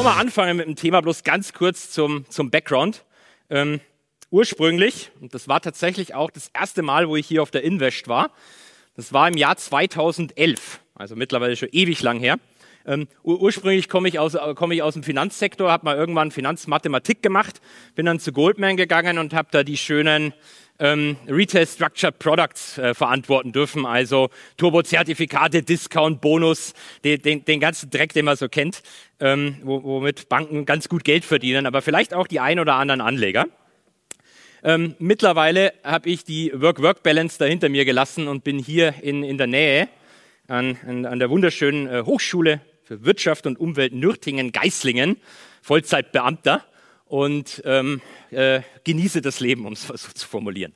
auch mal anfangen mit dem Thema, bloß ganz kurz zum, zum Background. Ähm, ursprünglich, und das war tatsächlich auch das erste Mal, wo ich hier auf der Invest war, das war im Jahr 2011, also mittlerweile schon ewig lang her. Ähm, ur ursprünglich komme ich, aus, komm ich aus dem Finanzsektor, habe mal irgendwann Finanzmathematik gemacht, bin dann zu Goldman gegangen und habe da die schönen ähm, Retail Structured Products äh, verantworten dürfen, also Turbozertifikate, Discount, Bonus, den, den, den ganzen Dreck, den man so kennt, ähm, womit Banken ganz gut Geld verdienen, aber vielleicht auch die ein oder anderen Anleger. Ähm, mittlerweile habe ich die Work-Work-Balance dahinter mir gelassen und bin hier in, in der Nähe an, an, an der wunderschönen äh, Hochschule für Wirtschaft und Umwelt Nürtingen-Geislingen, Vollzeitbeamter und ähm, äh, genieße das Leben, um es so zu formulieren.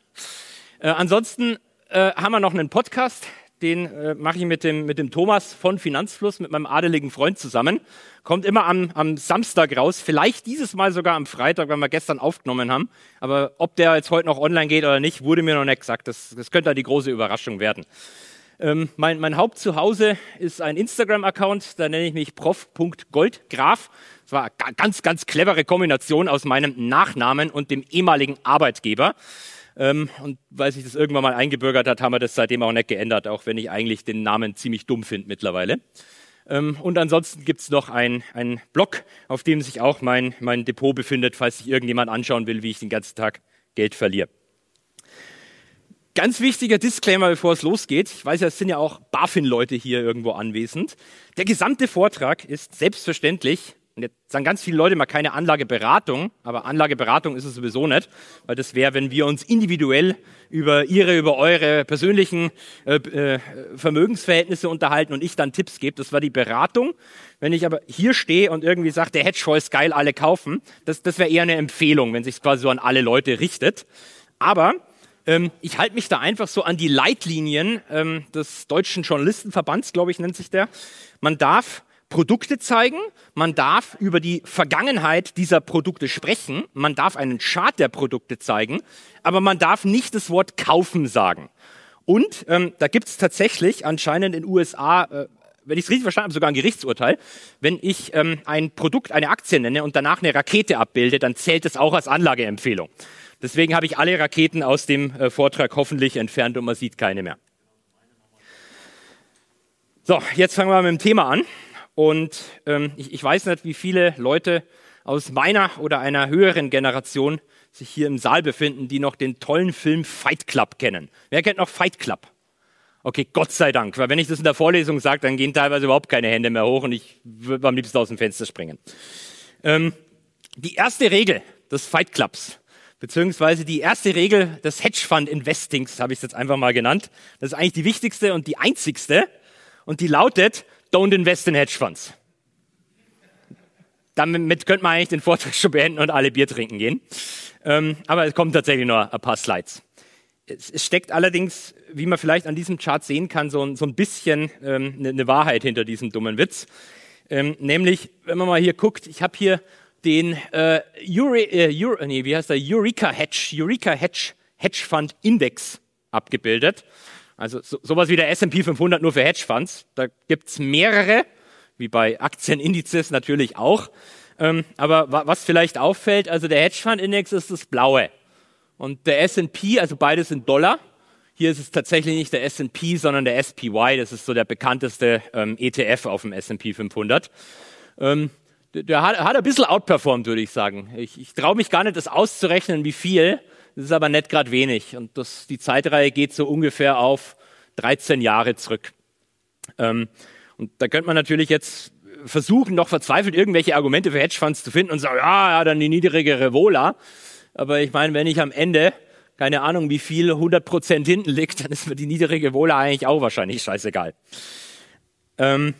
Äh, ansonsten äh, haben wir noch einen Podcast, den äh, mache ich mit dem, mit dem Thomas von Finanzfluss, mit meinem adeligen Freund zusammen. Kommt immer am, am Samstag raus, vielleicht dieses Mal sogar am Freitag, weil wir gestern aufgenommen haben. Aber ob der jetzt heute noch online geht oder nicht, wurde mir noch nicht gesagt. Das, das könnte die große Überraschung werden. Ähm, mein, mein Hauptzuhause ist ein Instagram-Account, da nenne ich mich prof.goldgraf. Das war eine ganz, ganz clevere Kombination aus meinem Nachnamen und dem ehemaligen Arbeitgeber. Ähm, und weil sich das irgendwann mal eingebürgert hat, haben wir das seitdem auch nicht geändert, auch wenn ich eigentlich den Namen ziemlich dumm finde mittlerweile. Ähm, und ansonsten gibt's noch einen Blog, auf dem sich auch mein, mein Depot befindet, falls sich irgendjemand anschauen will, wie ich den ganzen Tag Geld verliere. Ganz wichtiger Disclaimer, bevor es losgeht. Ich weiß ja, es sind ja auch BaFin-Leute hier irgendwo anwesend. Der gesamte Vortrag ist selbstverständlich, und jetzt sagen ganz viele Leute mal keine Anlageberatung, aber Anlageberatung ist es sowieso nicht, weil das wäre, wenn wir uns individuell über Ihre, über eure persönlichen äh, äh, Vermögensverhältnisse unterhalten und ich dann Tipps gebe. Das war die Beratung. Wenn ich aber hier stehe und irgendwie sage, der Hedgefonds ist geil, alle kaufen, das, das wäre eher eine Empfehlung, wenn sich quasi so an alle Leute richtet. Aber ähm, ich halte mich da einfach so an die Leitlinien ähm, des Deutschen Journalistenverbands, glaube ich, nennt sich der. Man darf Produkte zeigen, man darf über die Vergangenheit dieser Produkte sprechen, man darf einen Chart der Produkte zeigen, aber man darf nicht das Wort kaufen sagen. Und ähm, da gibt es tatsächlich anscheinend in den USA äh, wenn ich es richtig verstanden habe, sogar ein Gerichtsurteil. Wenn ich ähm, ein Produkt, eine Aktie nenne und danach eine Rakete abbilde, dann zählt es auch als Anlageempfehlung. Deswegen habe ich alle Raketen aus dem äh, Vortrag hoffentlich entfernt und man sieht keine mehr. So, jetzt fangen wir mit dem Thema an. Und ähm, ich, ich weiß nicht, wie viele Leute aus meiner oder einer höheren Generation sich hier im Saal befinden, die noch den tollen Film Fight Club kennen. Wer kennt noch Fight Club? Okay, Gott sei Dank, weil wenn ich das in der Vorlesung sage, dann gehen teilweise überhaupt keine Hände mehr hoch und ich würde am liebsten aus dem Fenster springen. Ähm, die erste Regel des Fight Clubs beziehungsweise die erste Regel des Hedgefund Investings, habe ich es jetzt einfach mal genannt. Das ist eigentlich die wichtigste und die einzigste. Und die lautet, don't invest in Hedgefonds. Damit könnte man eigentlich den Vortrag schon beenden und alle Bier trinken gehen. Ähm, aber es kommen tatsächlich nur ein paar Slides. Es, steckt allerdings, wie man vielleicht an diesem Chart sehen kann, so, ein bisschen ähm, eine, eine, Wahrheit hinter diesem dummen Witz. Ähm, nämlich, wenn man mal hier guckt, ich habe hier den äh, Ure, äh, Ure, nee, wie heißt der? Eureka Hedge, Eureka Hedge Hedge Fund Index abgebildet. Also so, sowas wie der S&P 500 nur für Hedgefonds. Da gibt's mehrere, wie bei Aktienindizes natürlich auch. Ähm, aber was vielleicht auffällt, also der Hedgefund Index ist das blaue und der S&P, also beides sind Dollar. Hier ist es tatsächlich nicht der S&P, sondern der SPY. Das ist so der bekannteste ähm, ETF auf dem S&P 500. Ähm, der hat, hat ein bisschen outperformed, würde ich sagen. Ich, ich traue mich gar nicht, das auszurechnen, wie viel. Das ist aber nicht gerade wenig. Und das, die Zeitreihe geht so ungefähr auf 13 Jahre zurück. Ähm, und da könnte man natürlich jetzt versuchen, noch verzweifelt irgendwelche Argumente für Hedgefonds zu finden und sagen, ja, ja, dann die niedrigere Vola. Aber ich meine, wenn ich am Ende keine Ahnung, wie viel 100 Prozent hinten liegt, dann ist mir die niedrige Vola eigentlich auch wahrscheinlich scheißegal. Ähm,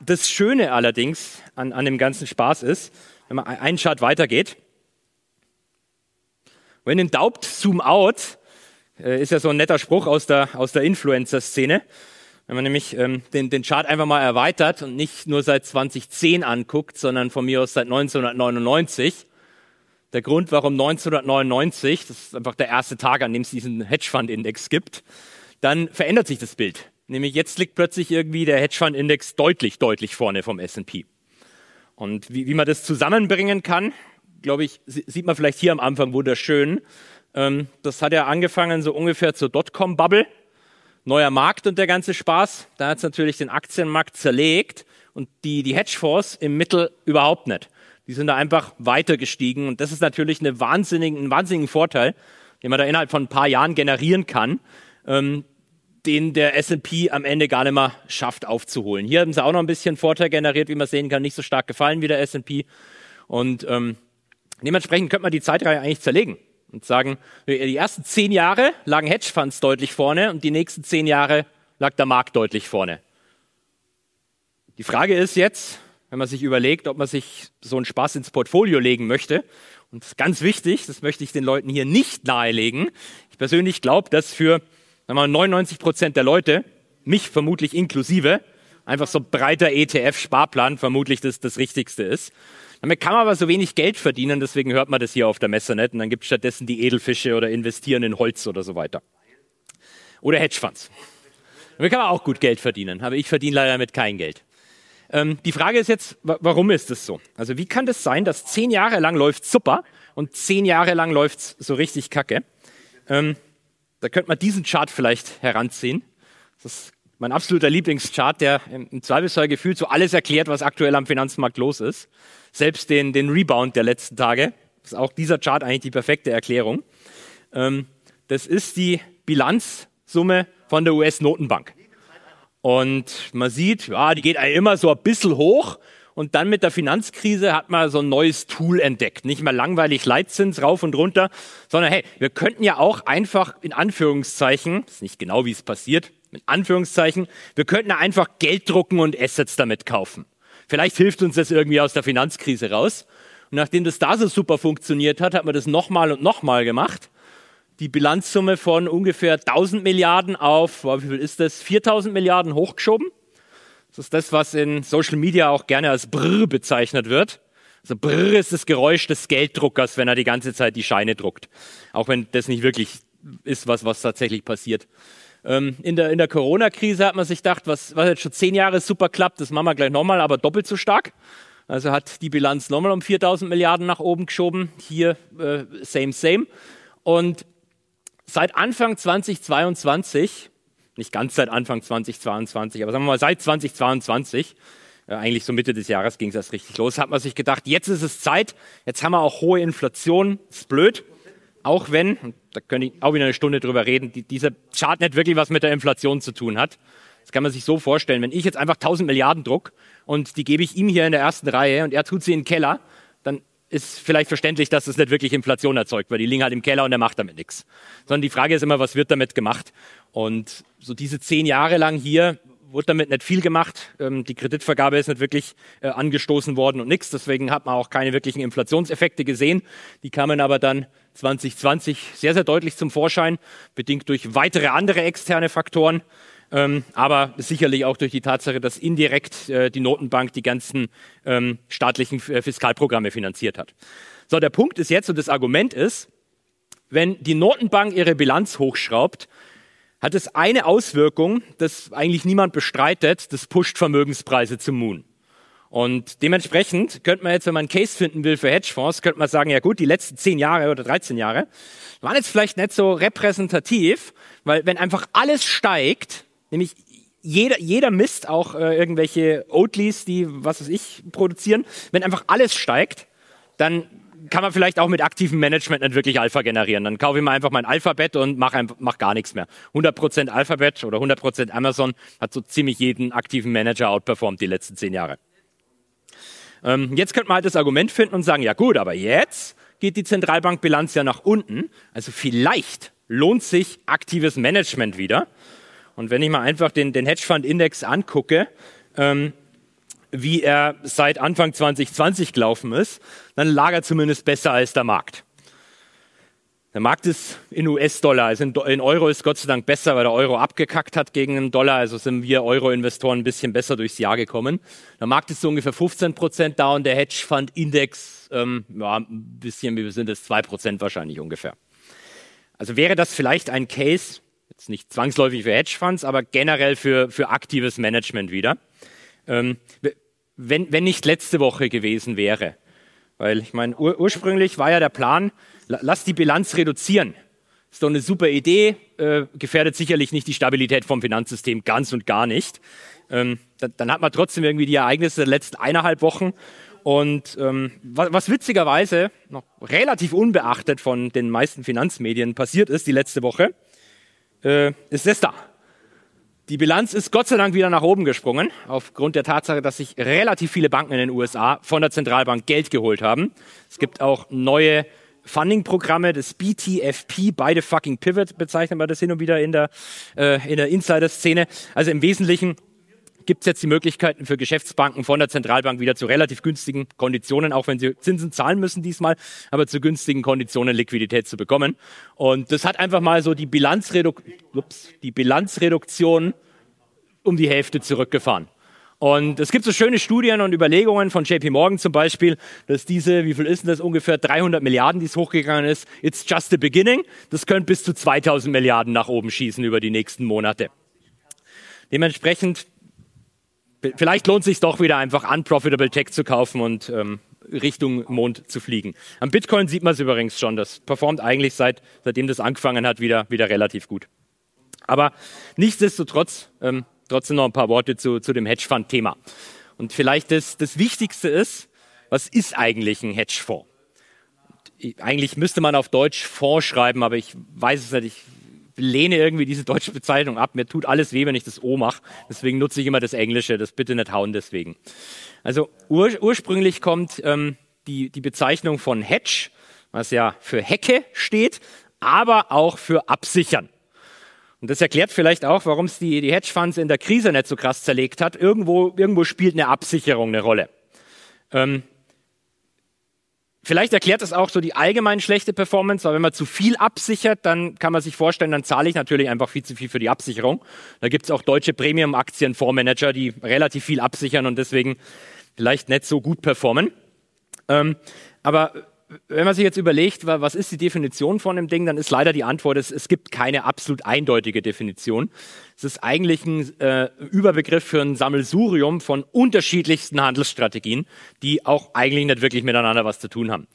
das Schöne allerdings an, an dem ganzen Spaß ist, wenn man einen Chart weitergeht, wenn in Daubt, zoom out, äh, ist ja so ein netter Spruch aus der, aus der Influencer-Szene. Wenn man nämlich ähm, den, den Chart einfach mal erweitert und nicht nur seit 2010 anguckt, sondern von mir aus seit 1999. Der Grund, warum 1999, das ist einfach der erste Tag, an dem es diesen Hedgefund-Index gibt, dann verändert sich das Bild. Nämlich jetzt liegt plötzlich irgendwie der Hedgefund-Index deutlich, deutlich vorne vom S&P. Und wie, wie man das zusammenbringen kann, glaube ich, sieht man vielleicht hier am Anfang wunderschön. Ähm, das hat ja angefangen so ungefähr zur Dotcom-Bubble. Neuer Markt und der ganze Spaß. Da hat es natürlich den Aktienmarkt zerlegt und die, die Hedgefonds im Mittel überhaupt nicht. Die sind da einfach weiter gestiegen und das ist natürlich eine wahnsinnigen, ein wahnsinnigen Vorteil, den man da innerhalb von ein paar Jahren generieren kann, ähm, den der S&P am Ende gar nicht mehr schafft aufzuholen. Hier haben sie auch noch ein bisschen Vorteil generiert, wie man sehen kann, nicht so stark gefallen wie der S&P und ähm, dementsprechend könnte man die Zeitreihe eigentlich zerlegen und sagen, die ersten zehn Jahre lagen Hedgefonds deutlich vorne und die nächsten zehn Jahre lag der Markt deutlich vorne. Die Frage ist jetzt, wenn man sich überlegt, ob man sich so einen Spaß ins Portfolio legen möchte. Und das ist ganz wichtig, das möchte ich den Leuten hier nicht nahelegen. Ich persönlich glaube, dass für wir mal, 99 Prozent der Leute, mich vermutlich inklusive, einfach so breiter ETF-Sparplan vermutlich das, das Richtigste ist. Damit kann man aber so wenig Geld verdienen, deswegen hört man das hier auf der Messe nicht. Und dann gibt es stattdessen die Edelfische oder investieren in Holz oder so weiter. Oder Hedgefonds. Damit kann man auch gut Geld verdienen, aber ich verdiene leider damit kein Geld. Ähm, die Frage ist jetzt, warum ist das so? Also wie kann das sein, dass zehn Jahre lang läuft super und zehn Jahre lang läuft so richtig kacke? Ähm, da könnte man diesen Chart vielleicht heranziehen. Das ist mein absoluter Lieblingschart, der im Zweifelsfall gefühlt so alles erklärt, was aktuell am Finanzmarkt los ist. Selbst den, den Rebound der letzten Tage. ist auch dieser Chart eigentlich die perfekte Erklärung. Ähm, das ist die Bilanzsumme von der US-Notenbank. Und man sieht, ja, die geht immer so ein bisschen hoch. Und dann mit der Finanzkrise hat man so ein neues Tool entdeckt. Nicht mehr langweilig Leitzins rauf und runter, sondern hey, wir könnten ja auch einfach in Anführungszeichen, ist nicht genau wie es passiert, in Anführungszeichen, wir könnten ja einfach Geld drucken und Assets damit kaufen. Vielleicht hilft uns das irgendwie aus der Finanzkrise raus. Und nachdem das da so super funktioniert hat, hat man das nochmal und nochmal gemacht die Bilanzsumme von ungefähr 1000 Milliarden auf, wie viel ist das, 4000 Milliarden hochgeschoben. Das ist das, was in Social Media auch gerne als Brrr bezeichnet wird. Also Brrr ist das Geräusch des Gelddruckers, wenn er die ganze Zeit die Scheine druckt. Auch wenn das nicht wirklich ist, was, was tatsächlich passiert. Ähm, in der, in der Corona-Krise hat man sich gedacht, was, was jetzt schon zehn Jahre super klappt, das machen wir gleich nochmal, aber doppelt so stark. Also hat die Bilanz nochmal um 4000 Milliarden nach oben geschoben. Hier äh, same, same. Und seit Anfang 2022, nicht ganz seit Anfang 2022, aber sagen wir mal seit 2022, äh, eigentlich so Mitte des Jahres ging es erst richtig los, hat man sich gedacht, jetzt ist es Zeit, jetzt haben wir auch hohe Inflation, ist blöd, auch wenn, da könnte ich auch wieder eine Stunde drüber reden, die, dieser Chart nicht wirklich was mit der Inflation zu tun hat. Das kann man sich so vorstellen, wenn ich jetzt einfach 1000 Milliarden druck und die gebe ich ihm hier in der ersten Reihe und er tut sie in den Keller, dann ist vielleicht verständlich, dass es nicht wirklich Inflation erzeugt, weil die liegen halt im Keller und er macht damit nichts. Sondern die Frage ist immer, was wird damit gemacht? Und so diese zehn Jahre lang hier wurde damit nicht viel gemacht. Ähm, die Kreditvergabe ist nicht wirklich äh, angestoßen worden und nichts. Deswegen hat man auch keine wirklichen Inflationseffekte gesehen. Die kamen aber dann 2020 sehr, sehr deutlich zum Vorschein, bedingt durch weitere andere externe Faktoren ähm, aber sicherlich auch durch die Tatsache, dass indirekt äh, die Notenbank die ganzen ähm, staatlichen äh, Fiskalprogramme finanziert hat. So, der Punkt ist jetzt und das Argument ist, wenn die Notenbank ihre Bilanz hochschraubt, hat es eine Auswirkung, das eigentlich niemand bestreitet, das pusht Vermögenspreise zum Moon. Und dementsprechend könnte man jetzt, wenn man einen Case finden will für Hedgefonds, könnte man sagen, ja gut, die letzten zehn Jahre oder 13 Jahre waren jetzt vielleicht nicht so repräsentativ, weil wenn einfach alles steigt, Nämlich jeder, jeder misst auch äh, irgendwelche Oatleys, die, was weiß ich, produzieren. Wenn einfach alles steigt, dann kann man vielleicht auch mit aktivem Management nicht wirklich Alpha generieren. Dann kaufe ich mir einfach mein Alphabet und mache mach gar nichts mehr. 100% Alphabet oder 100% Amazon hat so ziemlich jeden aktiven Manager outperformed die letzten zehn Jahre. Ähm, jetzt könnte man halt das Argument finden und sagen, ja gut, aber jetzt geht die Zentralbankbilanz ja nach unten. Also vielleicht lohnt sich aktives Management wieder. Und wenn ich mal einfach den, den Hedgefund-Index angucke, ähm, wie er seit Anfang 2020 gelaufen ist, dann lag er zumindest besser als der Markt. Der Markt ist in US-Dollar, also in, Euro ist Gott sei Dank besser, weil der Euro abgekackt hat gegen den Dollar. Also sind wir Euro-Investoren ein bisschen besser durchs Jahr gekommen. Der Markt ist so ungefähr 15 Prozent da und der Hedgefund-Index, ähm, ja, ein bisschen, wie sind es, zwei Prozent wahrscheinlich ungefähr. Also wäre das vielleicht ein Case, Jetzt nicht zwangsläufig für Hedgefonds, aber generell für, für aktives Management wieder. Ähm, wenn, wenn nicht letzte Woche gewesen wäre. Weil ich meine, ur ursprünglich war ja der Plan, lass die Bilanz reduzieren. Ist doch eine super Idee, äh, gefährdet sicherlich nicht die Stabilität vom Finanzsystem ganz und gar nicht. Ähm, dann, dann, hat man trotzdem irgendwie die Ereignisse der letzten eineinhalb Wochen. Und ähm, was, was witzigerweise noch relativ unbeachtet von den meisten Finanzmedien passiert ist die letzte Woche, äh, ist da. Die Bilanz ist Gott sei Dank wieder nach oben gesprungen, aufgrund der Tatsache, dass sich relativ viele Banken in den USA von der Zentralbank Geld geholt haben. Es gibt auch neue Funding-Programme, das BTFP, beide fucking Pivot bezeichnen wir das hin und wieder in der, äh, in der Insider-Szene. Also im Wesentlichen gibt es jetzt die Möglichkeiten für Geschäftsbanken von der Zentralbank wieder zu relativ günstigen Konditionen, auch wenn sie Zinsen zahlen müssen diesmal, aber zu günstigen Konditionen Liquidität zu bekommen. Und das hat einfach mal so die, Bilanzreduk ups, die Bilanzreduktion um die Hälfte zurückgefahren. Und es gibt so schöne Studien und Überlegungen von JP Morgan zum Beispiel, dass diese, wie viel ist denn das ungefähr, 300 Milliarden, die es hochgegangen ist, it's just the beginning. Das könnte bis zu 2000 Milliarden nach oben schießen über die nächsten Monate. Dementsprechend vielleicht lohnt es sich doch wieder einfach unprofitable Tech zu kaufen und ähm, Richtung Mond zu fliegen. Am Bitcoin sieht man es übrigens schon. Das performt eigentlich seit, seitdem das angefangen hat wieder, wieder relativ gut. Aber nichtsdestotrotz, ähm, trotzdem noch ein paar Worte zu, zu dem Hedgefonds-Thema. Und vielleicht das, das Wichtigste ist, was ist eigentlich ein Hedgefonds? Eigentlich müsste man auf Deutsch Fonds schreiben, aber ich weiß es nicht. Ich lehne irgendwie diese deutsche Bezeichnung ab. Mir tut alles weh, wenn ich das O mache. Deswegen nutze ich immer das Englische. Das bitte nicht hauen deswegen. Also ur, ursprünglich kommt ähm, die, die Bezeichnung von Hedge, was ja für Hecke steht, aber auch für absichern. Und das erklärt vielleicht auch, warum es die, die Hedgefonds in der Krise nicht so krass zerlegt hat. Irgendwo, irgendwo spielt eine Absicherung eine Rolle. Ähm, Vielleicht erklärt das auch so die allgemein schlechte Performance, weil wenn man zu viel absichert, dann kann man sich vorstellen, dann zahle ich natürlich einfach viel zu viel für die Absicherung. Da gibt es auch deutsche Premium-Aktien-Fondsmanager, die relativ viel absichern und deswegen vielleicht nicht so gut performen. Ähm, aber wenn man sich jetzt überlegt, was ist die Definition von dem Ding, dann ist leider die Antwort, es, es gibt keine absolut eindeutige Definition. Es ist eigentlich ein äh, Überbegriff für ein Sammelsurium von unterschiedlichsten Handelsstrategien, die auch eigentlich nicht wirklich miteinander was zu tun haben.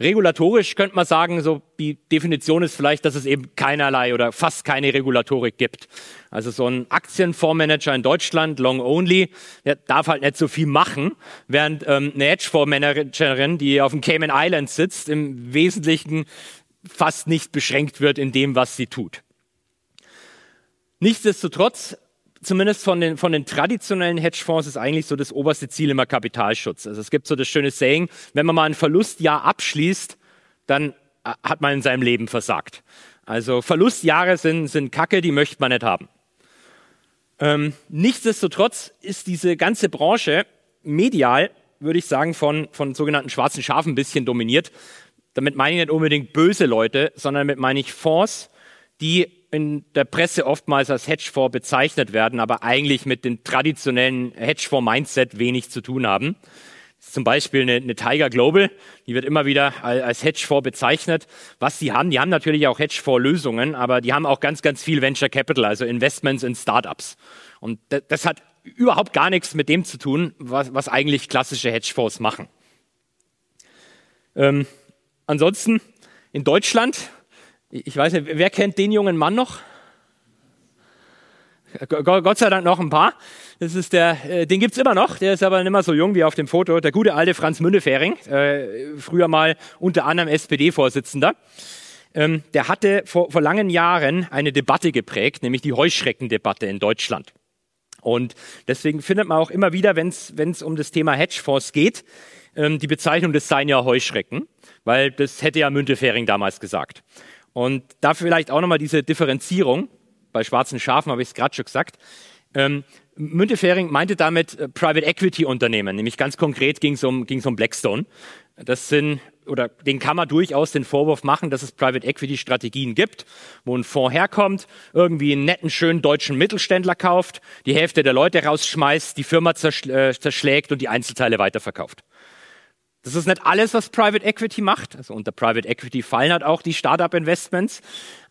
Regulatorisch könnte man sagen, so die Definition ist vielleicht, dass es eben keinerlei oder fast keine Regulatorik gibt. Also so ein Aktienfondsmanager in Deutschland, long only, der darf halt nicht so viel machen, während ähm, eine Hedgefondsmanagerin, die auf dem Cayman Islands sitzt, im Wesentlichen fast nicht beschränkt wird in dem, was sie tut. Nichtsdestotrotz zumindest von den, von den traditionellen Hedgefonds ist eigentlich so das oberste Ziel immer Kapitalschutz. Also es gibt so das schöne Saying, wenn man mal ein Verlustjahr abschließt, dann äh, hat man in seinem Leben versagt. Also Verlustjahre sind, sind Kacke, die möchte man nicht haben. Ähm, nichtsdestotrotz ist diese ganze Branche medial, würde ich sagen, von, von sogenannten schwarzen Schafen ein bisschen dominiert. Damit meine ich nicht unbedingt böse Leute, sondern damit meine ich Fonds, die in der Presse oftmals als Hedgefonds bezeichnet werden, aber eigentlich mit dem traditionellen Hedgefonds-Mindset wenig zu tun haben. Zum Beispiel eine, eine Tiger Global, die wird immer wieder als Hedgefonds bezeichnet. Was die haben, die haben natürlich auch Hedgefonds-Lösungen, aber die haben auch ganz, ganz viel Venture Capital, also Investments in Startups. Und das, das hat überhaupt gar nichts mit dem zu tun, was, was eigentlich klassische Hedgefonds machen. Ähm, ansonsten in Deutschland ich weiß nicht, wer kennt den jungen Mann noch? Gott sei Dank noch ein paar. Das ist der, äh, den gibt's immer noch. Der ist aber nicht mehr so jung wie auf dem Foto. Der gute alte Franz Mündefering, äh, früher mal unter anderem SPD-Vorsitzender. Ähm, der hatte vor, vor langen Jahren eine Debatte geprägt, nämlich die Heuschreckendebatte in Deutschland. Und deswegen findet man auch immer wieder, wenn es um das Thema Hedgefonds geht, ähm, die Bezeichnung, das seien ja Heuschrecken, weil das hätte ja Müntefering damals gesagt. Und da vielleicht auch nochmal diese Differenzierung. Bei schwarzen Schafen habe ich es gerade schon gesagt. Ähm, Müntefering meinte damit äh, Private Equity Unternehmen, nämlich ganz konkret ging es um, um Blackstone. Das sind, oder den kann man durchaus den Vorwurf machen, dass es Private Equity Strategien gibt, wo ein Fonds herkommt, irgendwie einen netten, schönen deutschen Mittelständler kauft, die Hälfte der Leute rausschmeißt, die Firma äh, zerschlägt und die Einzelteile weiterverkauft. Das ist nicht alles, was Private Equity macht. Also unter Private Equity fallen halt auch die Startup-Investments,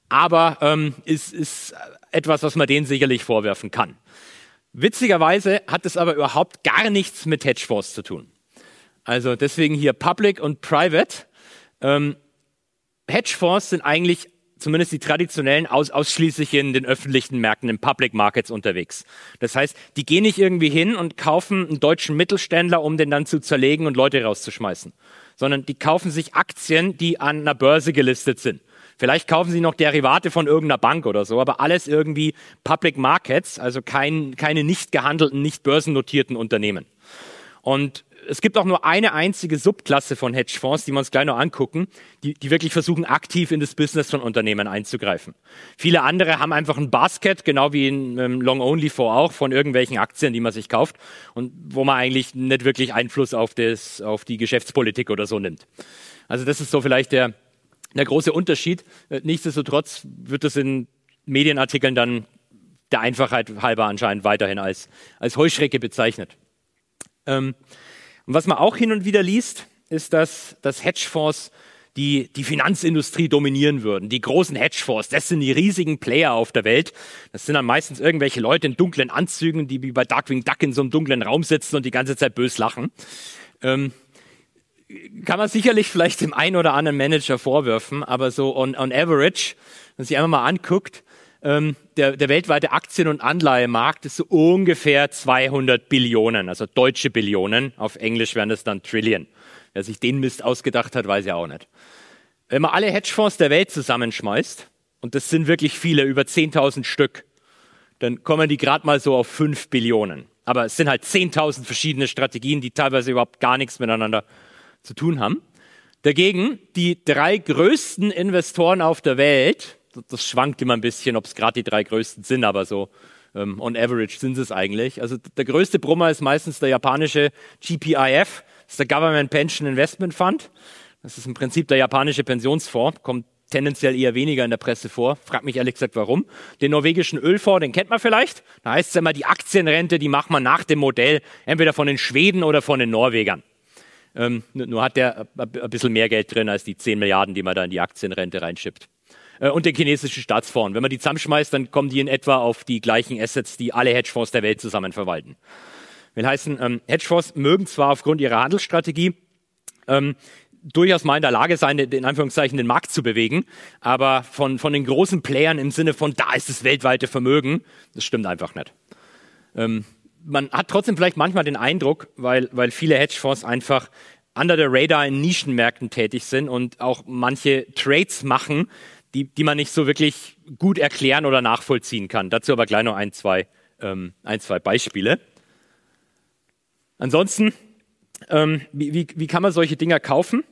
aber ähm, ist, ist etwas, was man denen sicherlich vorwerfen kann. Witzigerweise hat es aber überhaupt gar nichts mit Hedgefonds zu tun. Also deswegen hier Public und Private. Ähm, Hedgefonds sind eigentlich zumindest die traditionellen, aus, ausschließlich in den öffentlichen Märkten, in Public Markets unterwegs. Das heißt, die gehen nicht irgendwie hin und kaufen einen deutschen Mittelständler, um den dann zu zerlegen und Leute rauszuschmeißen, sondern die kaufen sich Aktien, die an einer Börse gelistet sind. Vielleicht kaufen sie noch Derivate von irgendeiner Bank oder so, aber alles irgendwie Public Markets, also kein, keine nicht gehandelten, nicht börsennotierten Unternehmen. Und es gibt auch nur eine einzige Subklasse von Hedgefonds, die wir uns gleich noch angucken, die, die wirklich versuchen, aktiv in das Business von Unternehmen einzugreifen. Viele andere haben einfach ein Basket, genau wie in ähm, Long-Only-Fonds auch, von irgendwelchen Aktien, die man sich kauft und wo man eigentlich nicht wirklich Einfluss auf, das, auf die Geschäftspolitik oder so nimmt. Also das ist so vielleicht der, der große Unterschied. Äh, nichtsdestotrotz wird das in Medienartikeln dann der Einfachheit halber anscheinend weiterhin als, als Heuschrecke bezeichnet. Ähm, und was man auch hin und wieder liest, ist, dass, dass Hedgefonds die, die Finanzindustrie dominieren würden. Die großen Hedgefonds, das sind die riesigen Player auf der Welt. Das sind dann meistens irgendwelche Leute in dunklen Anzügen, die wie bei Darkwing Duck in so einem dunklen Raum sitzen und die ganze Zeit bös lachen. Ähm, kann man sicherlich vielleicht dem einen oder anderen Manager vorwerfen, aber so on, on average, wenn man sich einfach mal anguckt, ähm, der, der weltweite Aktien- und Anleihemarkt ist so ungefähr 200 Billionen, also deutsche Billionen. Auf Englisch wären das dann Trillion. Wer sich den Mist ausgedacht hat, weiß ja auch nicht. Wenn man alle Hedgefonds der Welt zusammenschmeißt, und das sind wirklich viele, über 10.000 Stück, dann kommen die gerade mal so auf 5 Billionen. Aber es sind halt 10.000 verschiedene Strategien, die teilweise überhaupt gar nichts miteinander zu tun haben. Dagegen die drei größten Investoren auf der Welt, das schwankt immer ein bisschen, ob es gerade die drei größten sind, aber so ähm, on average sind es eigentlich. Also der größte Brummer ist meistens der japanische GPIF, das ist der Government Pension Investment Fund. Das ist im Prinzip der japanische Pensionsfonds, kommt tendenziell eher weniger in der Presse vor. Frag mich ehrlich gesagt, warum. Den norwegischen Ölfonds, den kennt man vielleicht. Da heißt es immer, die Aktienrente, die macht man nach dem Modell entweder von den Schweden oder von den Norwegern. Ähm, nur hat der ein bisschen mehr Geld drin als die 10 Milliarden, die man da in die Aktienrente reinschippt. Äh, und den chinesischen Staatsfonds. Wenn man die zusammenschmeißt, dann kommen die in etwa auf die gleichen Assets, die alle Hedgefonds der Welt zusammen verwalten. Will heißen, ähm, Hedgefonds mögen zwar aufgrund ihrer Handelsstrategie ähm, durchaus mal in der Lage sein, in Anführungszeichen den Markt zu bewegen, aber von, von den großen Playern im Sinne von, da ist das weltweite Vermögen, das stimmt einfach nicht. Ähm, man hat trotzdem vielleicht manchmal den Eindruck, weil, weil viele Hedgefonds einfach under the radar in Nischenmärkten tätig sind und auch manche Trades machen, die, die man nicht so wirklich gut erklären oder nachvollziehen kann. Dazu aber gleich noch ein, zwei, ähm, ein, zwei Beispiele. Ansonsten, ähm, wie, wie, wie kann man solche Dinger kaufen?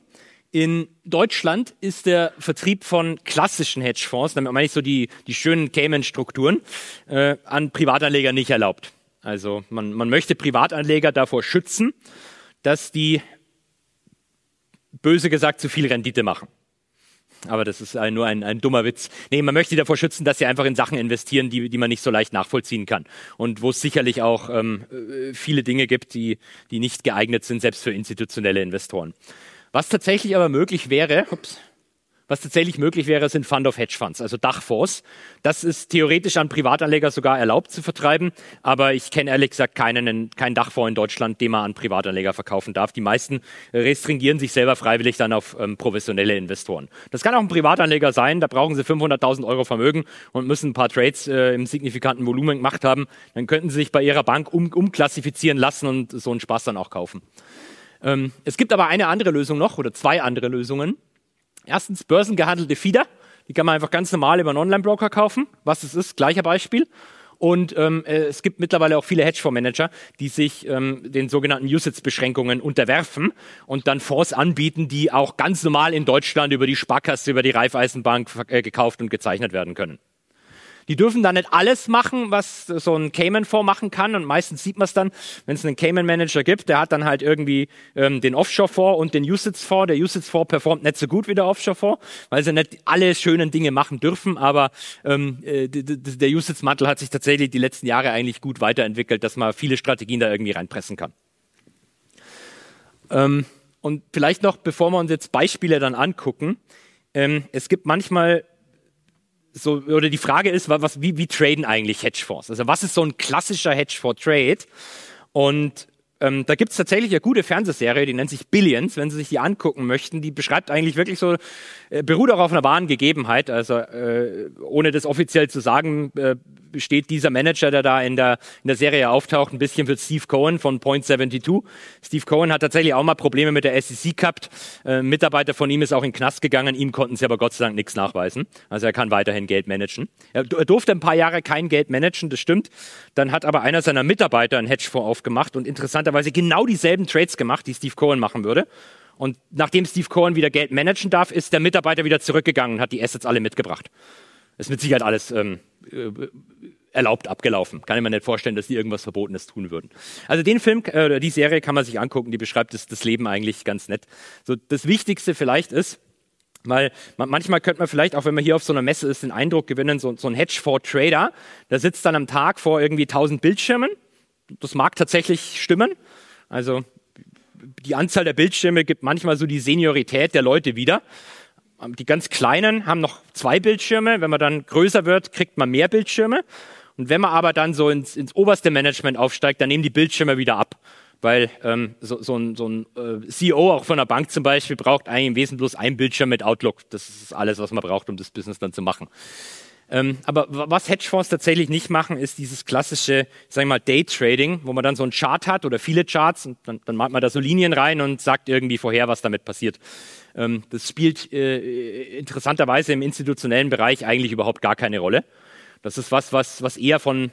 In Deutschland ist der Vertrieb von klassischen Hedgefonds, damit meine ich so die, die schönen Cayman-Strukturen, äh, an Privatanleger nicht erlaubt. Also man, man möchte Privatanleger davor schützen, dass die böse gesagt zu viel Rendite machen. Aber das ist nur ein, ein dummer Witz. Nee, man möchte davor schützen, dass sie einfach in Sachen investieren, die, die man nicht so leicht nachvollziehen kann. Und wo es sicherlich auch ähm, äh, viele Dinge gibt, die, die nicht geeignet sind, selbst für institutionelle Investoren. Was tatsächlich aber möglich wäre, ups, was tatsächlich möglich wäre, sind Fund of Hedge Funds, also Dachfonds. Das ist theoretisch an Privatanleger sogar erlaubt zu vertreiben, aber ich kenne ehrlich gesagt keinen, keinen Dachfonds in Deutschland, den man an Privatanleger verkaufen darf. Die meisten restringieren sich selber freiwillig dann auf ähm, professionelle Investoren. Das kann auch ein Privatanleger sein, da brauchen sie 500.000 Euro Vermögen und müssen ein paar Trades äh, im signifikanten Volumen gemacht haben. Dann könnten sie sich bei ihrer Bank um, umklassifizieren lassen und so einen Spaß dann auch kaufen. Ähm, es gibt aber eine andere Lösung noch oder zwei andere Lösungen. Erstens börsengehandelte Feeder. Die kann man einfach ganz normal über einen Online-Broker kaufen. Was es ist, gleicher Beispiel. Und ähm, äh, es gibt mittlerweile auch viele Hedgefondsmanager, die sich ähm, den sogenannten Usage-Beschränkungen unterwerfen und dann Fonds anbieten, die auch ganz normal in Deutschland über die Sparkasse, über die Raiffeisenbank äh, gekauft und gezeichnet werden können. Die dürfen da nicht alles machen, was so ein Cayman-Fonds machen kann. Und meistens sieht man es dann, wenn es einen Cayman-Manager gibt, der hat dann halt irgendwie ähm, den Offshore-Fonds und den USITS-Fonds. Der USITS-Fonds performt nicht so gut wie der Offshore-Fonds, weil sie nicht alle schönen Dinge machen dürfen. Aber ähm, äh, der USITS-Mantel hat sich tatsächlich die letzten Jahre eigentlich gut weiterentwickelt, dass man viele Strategien da irgendwie reinpressen kann. Ähm, und vielleicht noch, bevor wir uns jetzt Beispiele dann angucken, ähm, es gibt manchmal so, oder die Frage ist, was, wie, wie traden eigentlich Hedgefonds? Also was ist so ein klassischer Hedgefonds-Trade? Und ähm, da gibt es tatsächlich eine gute Fernsehserie, die nennt sich Billions, wenn Sie sich die angucken möchten. Die beschreibt eigentlich wirklich so, äh, beruht auch auf einer wahren Gegebenheit. Also äh, ohne das offiziell zu sagen, äh, steht dieser Manager, der da in der, in der Serie auftaucht, ein bisschen für Steve Cohen von Point 72. Steve Cohen hat tatsächlich auch mal Probleme mit der SEC gehabt. Äh, Mitarbeiter von ihm ist auch in den Knast gegangen. Ihm konnten sie aber Gott sei Dank nichts nachweisen. Also er kann weiterhin Geld managen. Er, durfte ein paar Jahre kein Geld managen, das stimmt. Dann hat aber einer seiner Mitarbeiter einen Hedgefonds aufgemacht und interessanterweise genau dieselben Trades gemacht, die Steve Cohen machen würde. Und nachdem Steve Cohen wieder Geld managen darf, ist der Mitarbeiter wieder zurückgegangen und hat die Assets alle mitgebracht. Ist mit Sicherheit alles ähm, äh, erlaubt abgelaufen. Kann ich mir nicht vorstellen, dass die irgendwas Verbotenes tun würden. Also den Film äh, oder die Serie kann man sich angucken, die beschreibt das, das Leben eigentlich ganz nett. So, das Wichtigste vielleicht ist, weil manchmal könnte man vielleicht, auch wenn man hier auf so einer Messe ist, den Eindruck gewinnen, so, so ein Hedgefonds-Trader, der sitzt dann am Tag vor irgendwie 1000 Bildschirmen. Das mag tatsächlich stimmen. Also die Anzahl der Bildschirme gibt manchmal so die Seniorität der Leute wieder. Die ganz Kleinen haben noch zwei Bildschirme. Wenn man dann größer wird, kriegt man mehr Bildschirme. Und wenn man aber dann so ins, ins oberste Management aufsteigt, dann nehmen die Bildschirme wieder ab. Weil ähm, so, so ein, so ein äh, CEO auch von einer Bank zum Beispiel braucht eigentlich im Wesentlichen bloß einen Bildschirm mit Outlook. Das ist alles, was man braucht, um das Business dann zu machen. Ähm, aber was Hedgefonds tatsächlich nicht machen, ist dieses klassische, sag ich mal, Day-Trading, wo man dann so einen Chart hat oder viele Charts und dann, dann malt man da so Linien rein und sagt irgendwie vorher, was damit passiert. Ähm, das spielt äh, interessanterweise im institutionellen Bereich eigentlich überhaupt gar keine Rolle. Das ist was, was, was eher von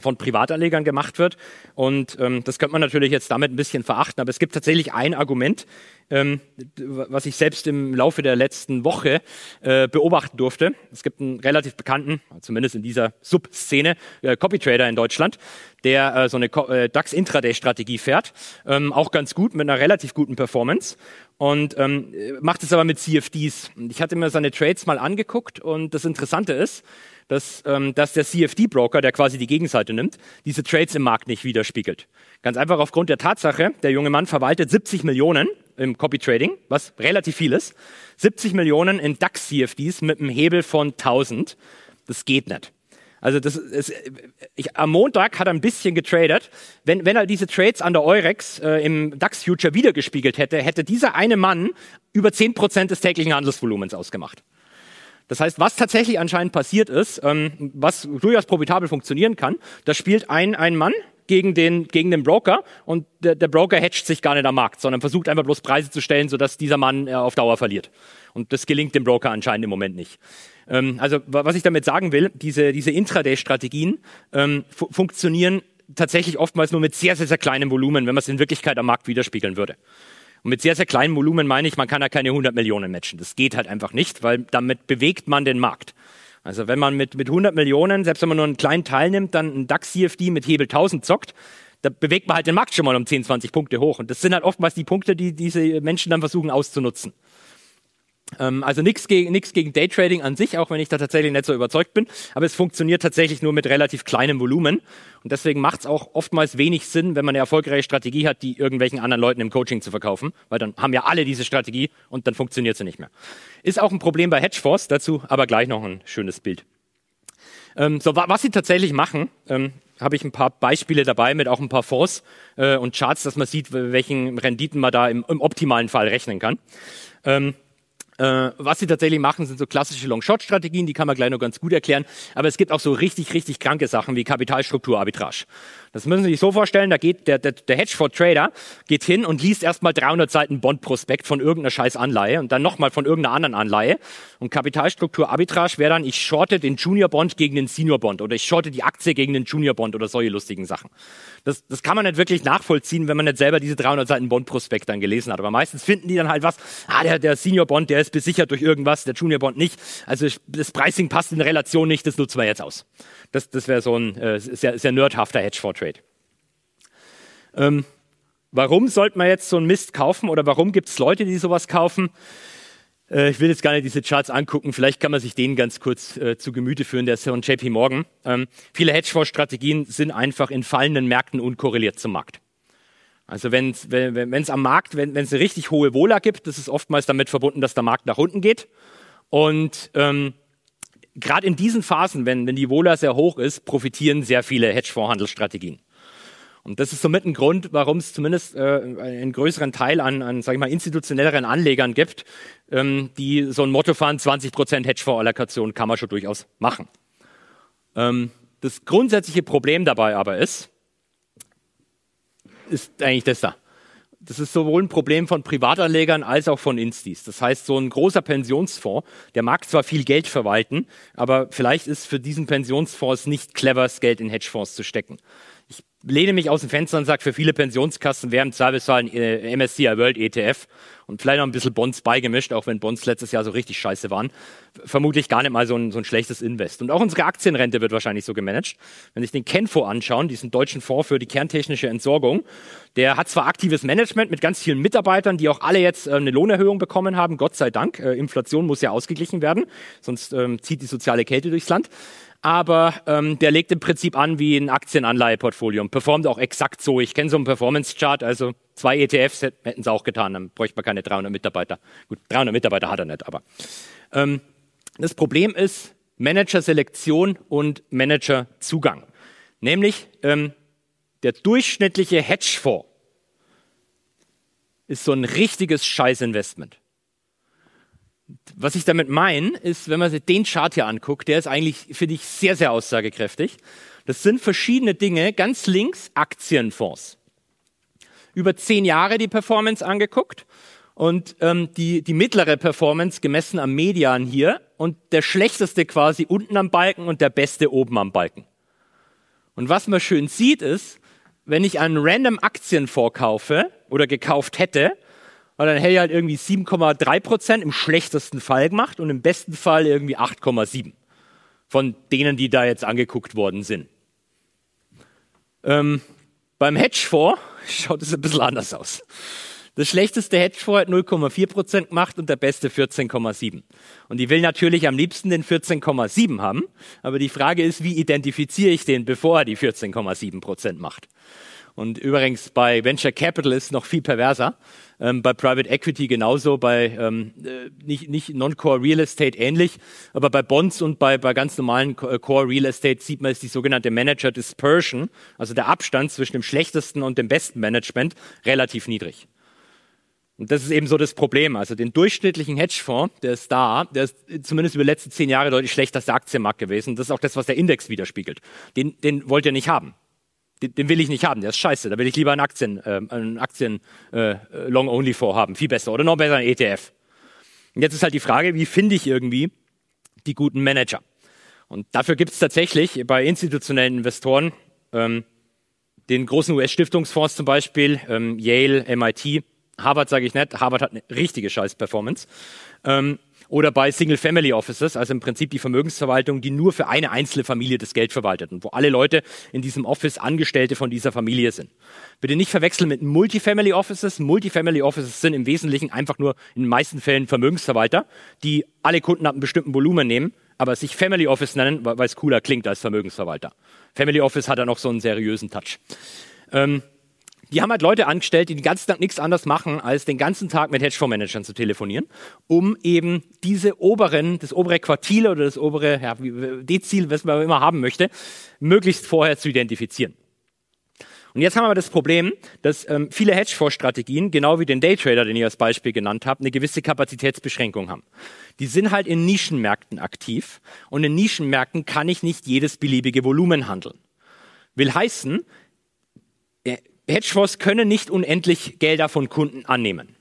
von Privatanlegern gemacht wird. Und ähm, das könnte man natürlich jetzt damit ein bisschen verachten, aber es gibt tatsächlich ein Argument, ähm, was ich selbst im Laufe der letzten Woche äh, beobachten durfte. Es gibt einen relativ bekannten, zumindest in dieser Subszene, äh, Copy-Trader in Deutschland, der äh, so eine äh, DAX-Intraday-Strategie fährt, ähm, auch ganz gut, mit einer relativ guten Performance und ähm, macht es aber mit CFDs. Ich hatte mir seine Trades mal angeguckt und das Interessante ist, dass, ähm, dass der CFD-Broker, der quasi die Gegenseite nimmt, diese Trades im Markt nicht widerspiegelt. Ganz einfach aufgrund der Tatsache, der junge Mann verwaltet 70 Millionen im Copy Trading, was relativ viel ist. 70 Millionen in DAX-CFDs mit einem Hebel von 1000. Das geht nicht. Also das ist, ich, am Montag hat er ein bisschen getradet. Wenn, wenn er diese Trades an der Eurex äh, im DAX Future wiedergespiegelt hätte, hätte dieser eine Mann über 10% des täglichen Handelsvolumens ausgemacht. Das heißt, was tatsächlich anscheinend passiert ist, ähm, was durchaus profitabel funktionieren kann, da spielt ein, ein Mann gegen den, gegen den Broker und der, der Broker hedgt sich gar nicht am Markt, sondern versucht einfach bloß Preise zu stellen, sodass dieser Mann äh, auf Dauer verliert. Und das gelingt dem Broker anscheinend im Moment nicht. Ähm, also was ich damit sagen will, diese, diese Intraday-Strategien ähm, fu funktionieren tatsächlich oftmals nur mit sehr, sehr, sehr kleinem Volumen, wenn man es in Wirklichkeit am Markt widerspiegeln würde. Und mit sehr, sehr kleinem Volumen meine ich, man kann da keine 100 Millionen matchen. Das geht halt einfach nicht, weil damit bewegt man den Markt. Also wenn man mit, mit 100 Millionen, selbst wenn man nur einen kleinen Teil nimmt, dann ein DAX-CFD mit Hebel 1000 zockt, da bewegt man halt den Markt schon mal um 10, 20 Punkte hoch. Und das sind halt oftmals die Punkte, die diese Menschen dann versuchen auszunutzen. Ähm, also nichts gegen, nix gegen Daytrading an sich, auch wenn ich da tatsächlich nicht so überzeugt bin. Aber es funktioniert tatsächlich nur mit relativ kleinem Volumen. Und deswegen macht es auch oftmals wenig Sinn, wenn man eine erfolgreiche Strategie hat, die irgendwelchen anderen Leuten im Coaching zu verkaufen. Weil dann haben ja alle diese Strategie und dann funktioniert sie nicht mehr. Ist auch ein Problem bei Hedgefonds, dazu aber gleich noch ein schönes Bild. Ähm, so, was sie tatsächlich machen, ähm, habe ich ein paar Beispiele dabei mit auch ein paar Fonds äh, und Charts, dass man sieht, welchen Renditen man da im, im optimalen Fall rechnen kann. Ähm, äh, was sie tatsächlich machen, sind so klassische Long-Short-Strategien, die kann man gleich noch ganz gut erklären. Aber es gibt auch so richtig, richtig kranke Sachen wie Kapitalstrukturarbitrage. Das müssen Sie sich so vorstellen, da geht der, der, der Hedgefonds-Trader geht hin und liest erstmal 300 Seiten Bond-Prospekt von irgendeiner scheiß Anleihe und dann nochmal von irgendeiner anderen Anleihe. Und Kapitalstrukturarbitrage wäre dann, ich shorte den Junior-Bond gegen den Senior-Bond oder ich shorte die Aktie gegen den Junior-Bond oder solche lustigen Sachen. Das, das kann man nicht wirklich nachvollziehen, wenn man nicht selber diese 300 Seiten Bond-Prospekt dann gelesen hat. Aber meistens finden die dann halt was, ah, der, der Senior-Bond, der ist besichert durch irgendwas, der Junior-Bond nicht. Also das Pricing passt in Relation nicht, das nutzen wir jetzt aus. Das, das wäre so ein äh, sehr, sehr nerdhafter Hedgefonds-Trade. Ähm, warum sollte man jetzt so einen Mist kaufen oder warum gibt es Leute, die sowas kaufen? Äh, ich will jetzt gar nicht diese Charts angucken, vielleicht kann man sich denen ganz kurz äh, zu Gemüte führen, der ist von JP Morgan. Ähm, viele Hedgefonds-Strategien sind einfach in fallenden Märkten unkorreliert zum Markt. Also wenn's, wenn es am Markt, wenn es eine richtig hohe Wohler gibt, das ist oftmals damit verbunden, dass der Markt nach unten geht. Und ähm, gerade in diesen Phasen, wenn, wenn die Vola sehr hoch ist, profitieren sehr viele Hedgefondshandelsstrategien. Und das ist somit ein Grund, warum es zumindest äh, einen größeren Teil an, an sag ich mal, institutionelleren Anlegern gibt, ähm, die so ein Motto fahren, 20% Hedgefonds-Allokation kann man schon durchaus machen. Ähm, das grundsätzliche Problem dabei aber ist, ist eigentlich das da. Das ist sowohl ein Problem von Privatanlegern als auch von Instis. Das heißt, so ein großer Pensionsfonds, der mag zwar viel Geld verwalten, aber vielleicht ist für diesen Pensionsfonds nicht clever, das Geld in Hedgefonds zu stecken lehne mich aus dem Fenster und sage, für viele Pensionskassen wäre im Zweifelsfall ein äh, MSCI World ETF und vielleicht noch ein bisschen Bonds beigemischt, auch wenn Bonds letztes Jahr so richtig scheiße waren. Vermutlich gar nicht mal so ein, so ein schlechtes Invest. Und auch unsere Aktienrente wird wahrscheinlich so gemanagt. Wenn sich den Kenfo anschauen, diesen deutschen Fonds für die kerntechnische Entsorgung, der hat zwar aktives Management mit ganz vielen Mitarbeitern, die auch alle jetzt äh, eine Lohnerhöhung bekommen haben, Gott sei Dank. Äh, Inflation muss ja ausgeglichen werden, sonst ähm, zieht die soziale Kälte durchs Land aber ähm, der legt im Prinzip an wie ein Aktienanleiheportfolio und performt auch exakt so. Ich kenne so einen Performance-Chart, also zwei ETFs hätten sie auch getan, dann bräuchte man keine 300 Mitarbeiter. Gut, 300 Mitarbeiter hat er nicht, aber ähm, das Problem ist Managerselektion und Managerzugang. Nämlich ähm, der durchschnittliche Hedgefonds ist so ein richtiges Scheißinvestment. Was ich damit meine, ist, wenn man sich den Chart hier anguckt, der ist eigentlich, finde ich, sehr, sehr aussagekräftig. Das sind verschiedene Dinge. Ganz links Aktienfonds. Über zehn Jahre die Performance angeguckt und ähm, die, die mittlere Performance gemessen am Median hier und der schlechteste quasi unten am Balken und der beste oben am Balken. Und was man schön sieht ist, wenn ich einen random Aktienfonds kaufe oder gekauft hätte, weil dann hätte er halt irgendwie 7,3 Prozent im schlechtesten Fall gemacht und im besten Fall irgendwie 8,7 von denen, die da jetzt angeguckt worden sind. Ähm, beim Hedgefonds schaut es ein bisschen anders aus. Das schlechteste Hedgefonds hat 0,4 Prozent gemacht und der beste 14,7. Und die will natürlich am liebsten den 14,7 haben. Aber die Frage ist, wie identifiziere ich den, bevor er die 14,7 Prozent macht? Und übrigens bei Venture Capital ist noch viel perverser. Ähm, bei Private Equity genauso, bei ähm, äh, nicht, nicht Non-Core Real Estate ähnlich, aber bei Bonds und bei, bei ganz normalen äh, Core Real Estate sieht man, ist die sogenannte Manager Dispersion, also der Abstand zwischen dem schlechtesten und dem besten Management, relativ niedrig. Und das ist eben so das Problem. Also den durchschnittlichen Hedgefonds, der ist da, der ist zumindest über die letzten zehn Jahre deutlich schlechter als der Aktienmarkt gewesen. Das ist auch das, was der Index widerspiegelt. Den, den wollt ihr nicht haben den, den, will ich nicht haben, der ist scheiße. Da will ich lieber einen Aktien, äh, einen Aktien äh, Long Only vorhaben, viel besser oder noch besser ein ETF. Und jetzt ist halt die Frage, wie finde ich irgendwie die guten Manager? Und dafür gibt es tatsächlich bei institutionellen Investoren ähm, den großen US-Stiftungsfonds zum Beispiel, ähm, Yale, MIT, Harvard sage ich nicht, Harvard hat eine richtige Scheiß-Performance. Ähm, oder bei Single-Family Offices, also im Prinzip die Vermögensverwaltung, die nur für eine einzelne Familie das Geld verwaltet und wo alle Leute in diesem Office Angestellte von dieser Familie sind. Bitte nicht verwechseln mit Multifamily Offices. Multifamily Offices sind im Wesentlichen einfach nur in den meisten Fällen Vermögensverwalter, die alle Kunden ab einem bestimmten Volumen nehmen, aber sich Family Office nennen, weil es cooler klingt als Vermögensverwalter. Family Office hat da noch so einen seriösen Touch. Ähm, die haben halt Leute angestellt, die den ganzen Tag nichts anderes machen, als den ganzen Tag mit Hedgefondsmanagern zu telefonieren, um eben diese oberen, das obere Quartil oder das obere ja, Dezil, was man immer haben möchte, möglichst vorher zu identifizieren. Und jetzt haben wir das Problem, dass ähm, viele Hedgefonds-Strategien, genau wie den Daytrader, den ich als Beispiel genannt habe, eine gewisse Kapazitätsbeschränkung haben. Die sind halt in Nischenmärkten aktiv und in Nischenmärkten kann ich nicht jedes beliebige Volumen handeln. Will heißen, Hedgefonds können nicht unendlich Gelder von Kunden annehmen.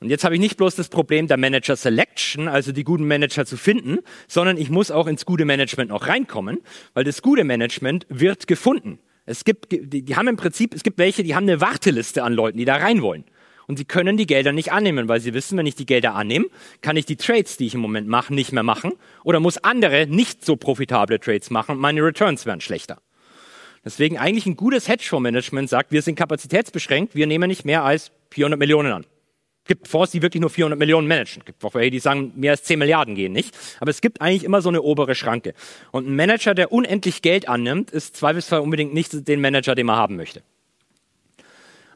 Und jetzt habe ich nicht bloß das Problem der Manager Selection, also die guten Manager zu finden, sondern ich muss auch ins gute Management noch reinkommen, weil das gute Management wird gefunden. Es gibt, die, die haben im Prinzip, es gibt welche, die haben eine Warteliste an Leuten, die da rein wollen. Und sie können die Gelder nicht annehmen, weil sie wissen, wenn ich die Gelder annehme, kann ich die Trades, die ich im Moment mache, nicht mehr machen oder muss andere nicht so profitable Trades machen und meine Returns werden schlechter. Deswegen eigentlich ein gutes Hedgefondsmanagement sagt, wir sind kapazitätsbeschränkt, wir nehmen nicht mehr als 400 Millionen an. Es gibt Fonds, die wirklich nur 400 Millionen managen. Es gibt auch welche, die sagen, mehr als 10 Milliarden gehen nicht. Aber es gibt eigentlich immer so eine obere Schranke. Und ein Manager, der unendlich Geld annimmt, ist zweifelsfrei unbedingt nicht den Manager, den man haben möchte.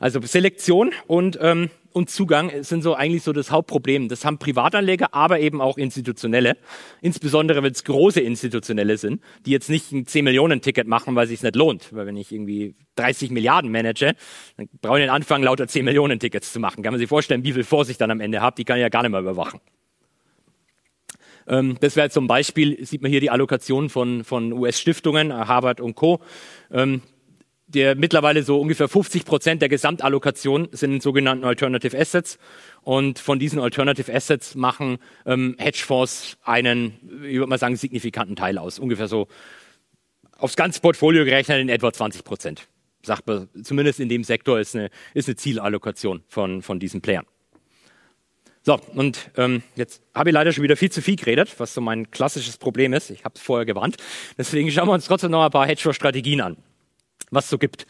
Also Selektion und ähm, und Zugang sind so eigentlich so das Hauptproblem. Das haben Privatanleger, aber eben auch institutionelle. Insbesondere wenn es große institutionelle sind, die jetzt nicht ein 10 Millionen Ticket machen, weil es sich nicht lohnt. Weil wenn ich irgendwie 30 Milliarden manage, dann brauche ich den Anfang lauter 10 Millionen Tickets zu machen. Kann man sich vorstellen, wie viel Vorsicht dann am Ende habe? Die kann ich ja gar nicht mehr überwachen. Ähm, das wäre zum Beispiel, sieht man hier die Allokation von, von US-Stiftungen, Harvard und Co. Ähm, der mittlerweile so ungefähr 50 Prozent der Gesamtallokation sind in sogenannten Alternative Assets. Und von diesen Alternative Assets machen ähm, Hedgefonds einen, ich würde mal sagen, signifikanten Teil aus. Ungefähr so aufs ganze Portfolio gerechnet in etwa 20 Prozent. Sagt man, zumindest in dem Sektor ist eine, ist eine Zielallokation von, von diesen Playern. So, und ähm, jetzt habe ich leider schon wieder viel zu viel geredet, was so mein klassisches Problem ist. Ich habe es vorher gewarnt. Deswegen schauen wir uns trotzdem noch ein paar Hedgefonds-Strategien an was so gibt.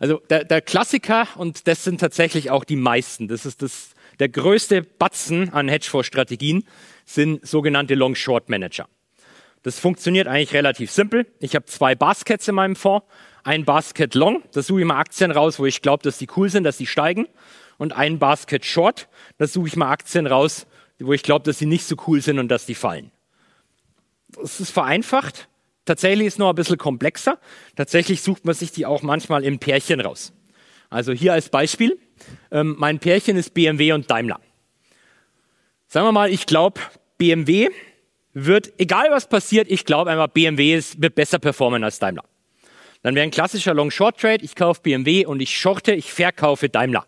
Also der, der Klassiker, und das sind tatsächlich auch die meisten, das ist das, der größte Batzen an Hedgefonds-Strategien, sind sogenannte Long-Short-Manager. Das funktioniert eigentlich relativ simpel. Ich habe zwei Baskets in meinem Fonds. Ein Basket Long, da suche ich mal Aktien raus, wo ich glaube, dass die cool sind, dass die steigen. Und ein Basket Short, da suche ich mal Aktien raus, wo ich glaube, dass sie nicht so cool sind und dass die fallen. Das ist vereinfacht. Tatsächlich ist es noch ein bisschen komplexer. Tatsächlich sucht man sich die auch manchmal im Pärchen raus. Also hier als Beispiel. Ähm, mein Pärchen ist BMW und Daimler. Sagen wir mal, ich glaube, BMW wird, egal was passiert, ich glaube einfach, BMW ist, wird besser performen als Daimler. Dann wäre ein klassischer Long-Short-Trade, ich kaufe BMW und ich shorte, ich verkaufe Daimler.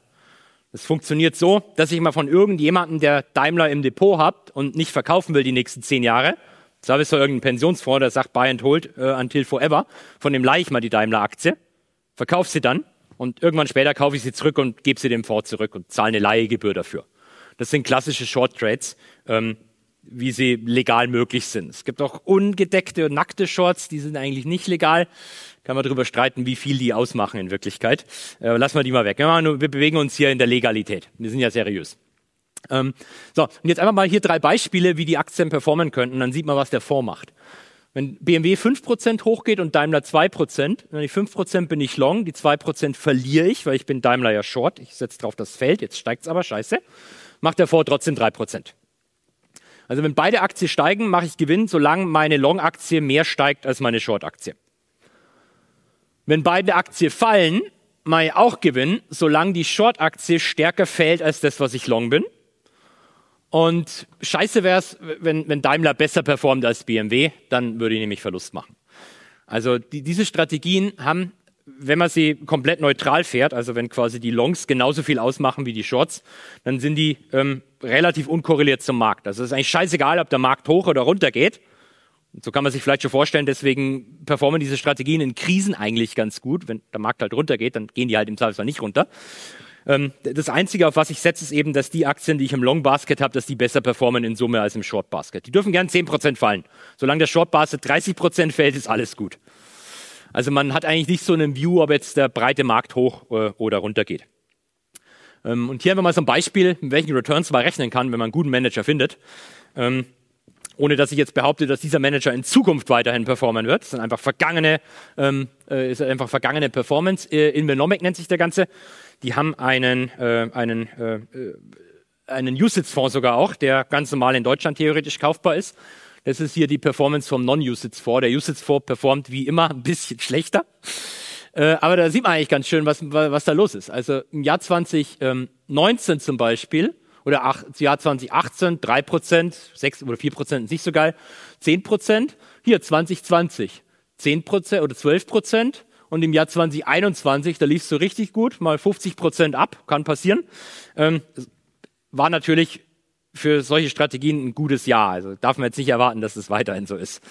Das funktioniert so, dass ich mal von irgendjemandem, der Daimler im Depot hat und nicht verkaufen will die nächsten zehn Jahre, Habe ich so irgendeinen Pensionsfonds, der sagt Buy and Hold äh, until forever. Von dem leihe ich mal die Daimler-Aktie, verkaufe sie dann und irgendwann später kaufe ich sie zurück und gebe sie dem Fonds zurück und zahle eine Leihgebühr dafür. Das sind klassische Short Trades, ähm, wie sie legal möglich sind. Es gibt auch ungedeckte und nackte Shorts, die sind eigentlich nicht legal. Kann man darüber streiten, wie viel die ausmachen in Wirklichkeit. Äh, lassen wir die mal weg. Wir bewegen uns hier in der Legalität. Wir sind ja seriös. Ähm, so, und jetzt einfach mal hier drei Beispiele, wie die Aktien performen könnten. Dann sieht man, was der Fonds macht. Wenn BMW 5% hochgeht und Daimler 2%, wenn ich 5% bin ich long, die 2% verliere ich, weil ich bin Daimler ja short. Ich setze drauf das Feld, jetzt steigt es aber, scheiße. Macht der Fonds trotzdem 3%. Also wenn beide Aktien steigen, mache ich Gewinn, solange meine Long-Aktie mehr steigt als meine Short-Aktie. Wenn beide Aktien fallen, mache ich auch Gewinn, solange die Short-Aktie stärker fällt als das, was ich long bin. Und scheiße wäre es, wenn, wenn Daimler besser performt als BMW, dann würde ich nämlich Verlust machen. Also die, diese Strategien haben, wenn man sie komplett neutral fährt, also wenn quasi die Longs genauso viel ausmachen wie die Shorts, dann sind die ähm, relativ unkorreliert zum Markt. Also es ist eigentlich scheißegal, ob der Markt hoch oder runter geht. Und so kann man sich vielleicht schon vorstellen, deswegen performen diese Strategien in Krisen eigentlich ganz gut. Wenn der Markt halt runtergeht, dann gehen die halt im Zweifelsfall nicht runter. Ähm, das Einzige, auf was ich setze, ist eben, dass die Aktien, die ich im Long Basket habe, dass die besser performen in Summe als im Short Basket. Die dürfen gern 10% fallen. Solange der Short Basket 30% fällt, ist alles gut. Also man hat eigentlich nicht so einen View, ob jetzt der breite Markt hoch äh, oder runter geht. Ähm, und hier haben wir mal so ein Beispiel, mit welchen Returns man rechnen kann, wenn man einen guten Manager findet. Ähm, ohne dass ich jetzt behaupte, dass dieser Manager in Zukunft weiterhin performen wird. Das sind einfach vergangene, äh, ist einfach vergangene Performance. Äh, Invenomic nennt sich der Ganze. Die haben einen, äh, einen, äh, äh einen USITS-Fonds sogar auch, der ganz normal in Deutschland theoretisch kaufbar ist. Das ist hier die Performance vom Non-USITS-Fonds. Der USITS-Fonds performt wie immer ein bisschen schlechter. Äh, aber da sieht man eigentlich ganz schön, was, was da los ist. Also im Jahr 2019 zum Beispiel, oder ach, Jahr 2018 drei Prozent, sechs oder vier Prozent nicht so geil, zehn Prozent. Hier 2020 zehn Prozent oder zwölf Prozent und im Jahr 2021, da lief es so richtig gut, mal 50 Prozent ab, kann passieren. Ähm, war natürlich für solche Strategien ein gutes Jahr. Also darf man jetzt nicht erwarten, dass es weiterhin so ist.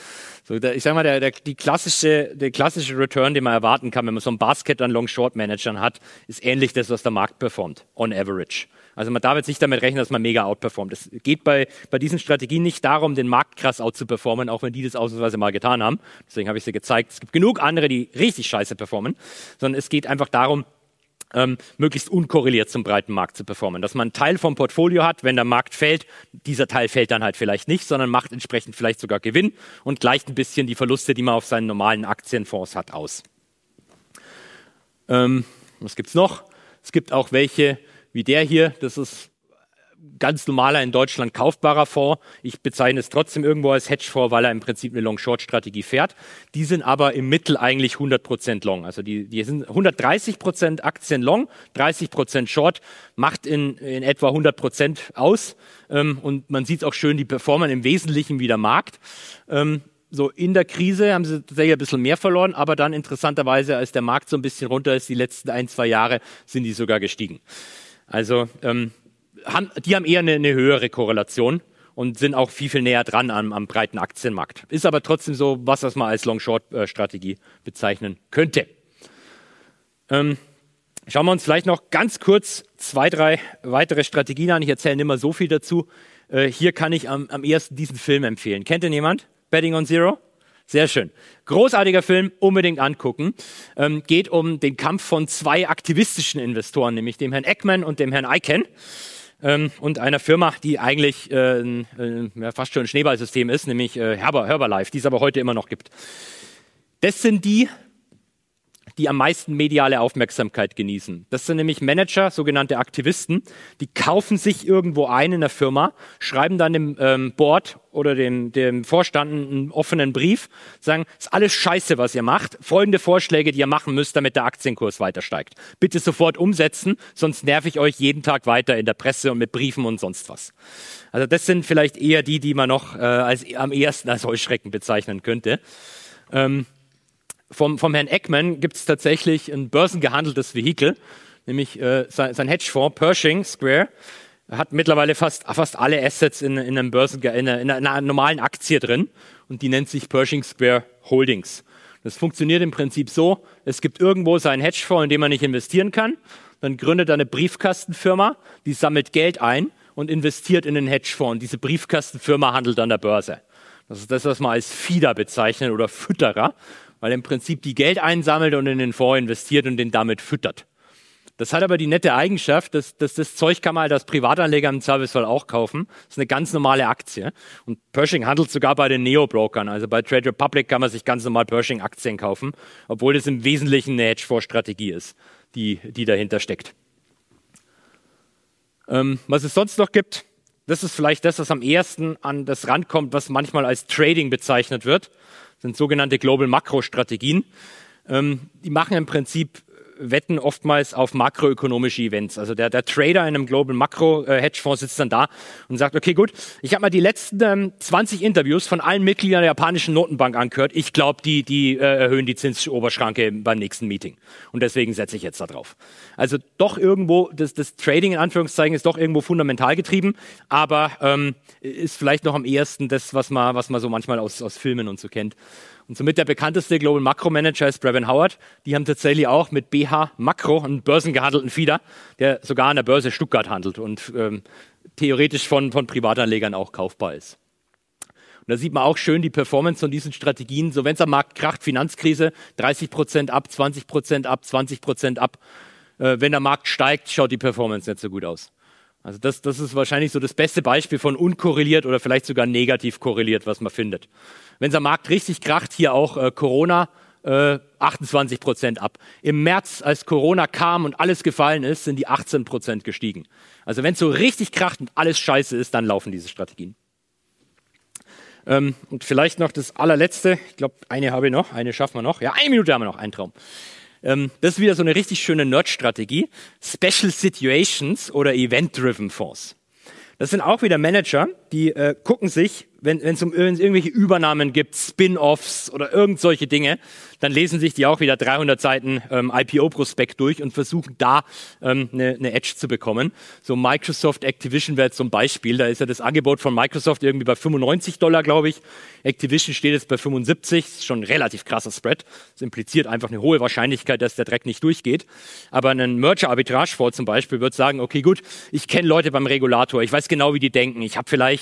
So, ich sag mal, der, der, die klassische, der klassische Return, den man erwarten kann, wenn man so ein Basket an Long-Short-Managern hat, ist ähnlich das, was der Markt performt, on average. Also man darf jetzt nicht damit rechnen, dass man mega outperformt. Es geht bei, bei diesen Strategien nicht darum, den Markt krass outzuperformen, auch wenn die das ausnahmsweise mal getan haben. Deswegen habe ich sie gezeigt. Es gibt genug andere, die richtig scheiße performen, sondern es geht einfach darum, ähm, möglichst unkorreliert zum breiten Markt zu performen. Dass man einen Teil vom Portfolio hat, wenn der Markt fällt, dieser Teil fällt dann halt vielleicht nicht, sondern macht entsprechend vielleicht sogar Gewinn und gleicht ein bisschen die Verluste, die man auf seinen normalen Aktienfonds hat, aus. Ähm, was gibt's noch? Es gibt auch welche, wie der hier. Das ist ganz normaler in Deutschland kaufbarer Fonds. Ich bezeichne es trotzdem irgendwo als Hedgefonds, weil er im Prinzip eine Long-Short-Strategie fährt. Die sind aber im Mittel eigentlich 100% Long. Also die, die sind 130% Aktien Long, 30% Short, macht in, in etwa 100% aus. Ähm, und man sieht auch schön, die performen im Wesentlichen wie der Markt. Ähm, so in der Krise haben sie tatsächlich ein bisschen mehr verloren, aber dann interessanterweise, als der Markt so ein bisschen runter ist, die letzten ein, zwei Jahre, sind die sogar gestiegen. Also ähm, haben, die haben eher eine, eine, höhere Korrelation und sind auch viel, viel näher dran am, am breiten Aktienmarkt. Ist aber trotzdem so, was das mal als Long-Short-Strategie bezeichnen könnte. Ähm, schauen wir uns vielleicht noch ganz kurz zwei, drei weitere Strategien an. Ich erzähle nicht mehr so viel dazu. Äh, hier kann ich am, am ersten diesen Film empfehlen. Kennt ihn jemand? Betting on Zero? Sehr schön. Großartiger Film, unbedingt angucken. Ähm, geht um den Kampf von zwei aktivistischen Investoren, nämlich dem Herrn Eckman und dem Herrn Eichen ähm, und einer Firma, die eigentlich äh, äh, fast schon ein Schneeballsystem ist, nämlich äh, Herber, Herbalife, die es aber heute immer noch gibt. Das sind die, die am meisten mediale Aufmerksamkeit genießen. Das sind nämlich Manager, sogenannte Aktivisten, die kaufen sich irgendwo ein in der Firma, schreiben dann dem ähm, Board oder dem, dem Vorstand einen offenen Brief, sagen, ist alles scheiße, was ihr macht, folgende Vorschläge, die ihr machen müsst, damit der Aktienkurs weiter steigt. Bitte sofort umsetzen, sonst nerv ich euch jeden Tag weiter in der Presse und mit Briefen und sonst was. Also das sind vielleicht eher die, die man noch äh, als, am ersten als Heuschrecken bezeichnen könnte. Ähm, vom, vom Herrn Eckman gibt es tatsächlich ein börsengehandeltes Vehikel, nämlich äh, sein, sein Hedgefonds Pershing Square hat mittlerweile fast, fast alle Assets in, in, einem Börsen, in, einer, in einer normalen Aktie drin und die nennt sich Pershing Square Holdings. Das funktioniert im Prinzip so, es gibt irgendwo seinen Hedgefonds, in dem man nicht investieren kann, dann gründet er eine Briefkastenfirma, die sammelt Geld ein und investiert in den Hedgefonds. Diese Briefkastenfirma handelt an der Börse. Das ist das, was man als Fieder bezeichnet oder Fütterer weil im Prinzip die Geld einsammelt und in den Fonds investiert und den damit füttert. Das hat aber die nette Eigenschaft, dass, dass das Zeug kann man halt als Privatanleger im Servicefall auch kaufen. Das ist eine ganz normale Aktie. Und Pershing handelt sogar bei den Neo-Brokern. Also bei Trade Republic kann man sich ganz normal Pershing-Aktien kaufen, obwohl das im Wesentlichen eine Hedgefonds-Strategie ist, die, die dahinter steckt. Ähm, was es sonst noch gibt, das ist vielleicht das, was am ehesten an das rankommt, was manchmal als Trading bezeichnet wird sind sogenannte Global Makro Strategien. Ähm, die machen im Prinzip wetten oftmals auf makroökonomische Events. Also der, der Trader in einem Global Macro äh, Hedgefonds sitzt dann da und sagt, okay, gut, ich habe mal die letzten ähm, 20 Interviews von allen Mitgliedern der japanischen Notenbank angehört. Ich glaube, die, die äh, erhöhen die Zinsoberschranke beim nächsten Meeting. Und deswegen setze ich jetzt da drauf. Also doch irgendwo, das, das Trading in Anführungszeichen ist doch irgendwo fundamental getrieben, aber ähm, ist vielleicht noch am ehesten das, was man, was man so manchmal aus, aus Filmen und so kennt. Und somit der bekannteste Global Macro Manager ist Brevin Howard. Die haben tatsächlich auch mit BH Makro einen börsengehandelten Fieder, der sogar an der Börse Stuttgart handelt und ähm, theoretisch von, von Privatanlegern auch kaufbar ist. Und da sieht man auch schön die Performance von diesen Strategien. So wenn es am Markt kracht, Finanzkrise, 30 Prozent ab, 20 Prozent ab, 20 Prozent ab. Äh, wenn der Markt steigt, schaut die Performance nicht so gut aus. Also das, das ist wahrscheinlich so das beste Beispiel von unkorreliert oder vielleicht sogar negativ korreliert, was man findet. Wenn der Markt richtig kracht, hier auch äh, Corona, äh, 28 Prozent ab. Im März, als Corona kam und alles gefallen ist, sind die 18 Prozent gestiegen. Also wenn es so richtig kracht und alles scheiße ist, dann laufen diese Strategien. Ähm, und vielleicht noch das allerletzte. Ich glaube, eine habe ich noch, eine schaffen wir noch. Ja, eine Minute haben wir noch, ein Traum. Ähm, das ist wieder so eine richtig schöne Nerd-Strategie. Special Situations oder Event-Driven Fonds. Das sind auch wieder Manager, die äh, gucken sich wenn es um irgendwelche Übernahmen gibt, Spin-offs oder irgend solche Dinge, dann lesen sich die auch wieder 300 Seiten ähm, IPO-Prospekt durch und versuchen da ähm, eine, eine Edge zu bekommen. So Microsoft Activision wäre zum Beispiel, da ist ja das Angebot von Microsoft irgendwie bei 95 Dollar, glaube ich. Activision steht jetzt bei 75, das ist schon ein relativ krasser Spread. Das impliziert einfach eine hohe Wahrscheinlichkeit, dass der Dreck nicht durchgeht. Aber ein Merger-Arbitrage-Fonds zum Beispiel wird sagen, okay gut, ich kenne Leute beim Regulator, ich weiß genau, wie die denken, ich habe vielleicht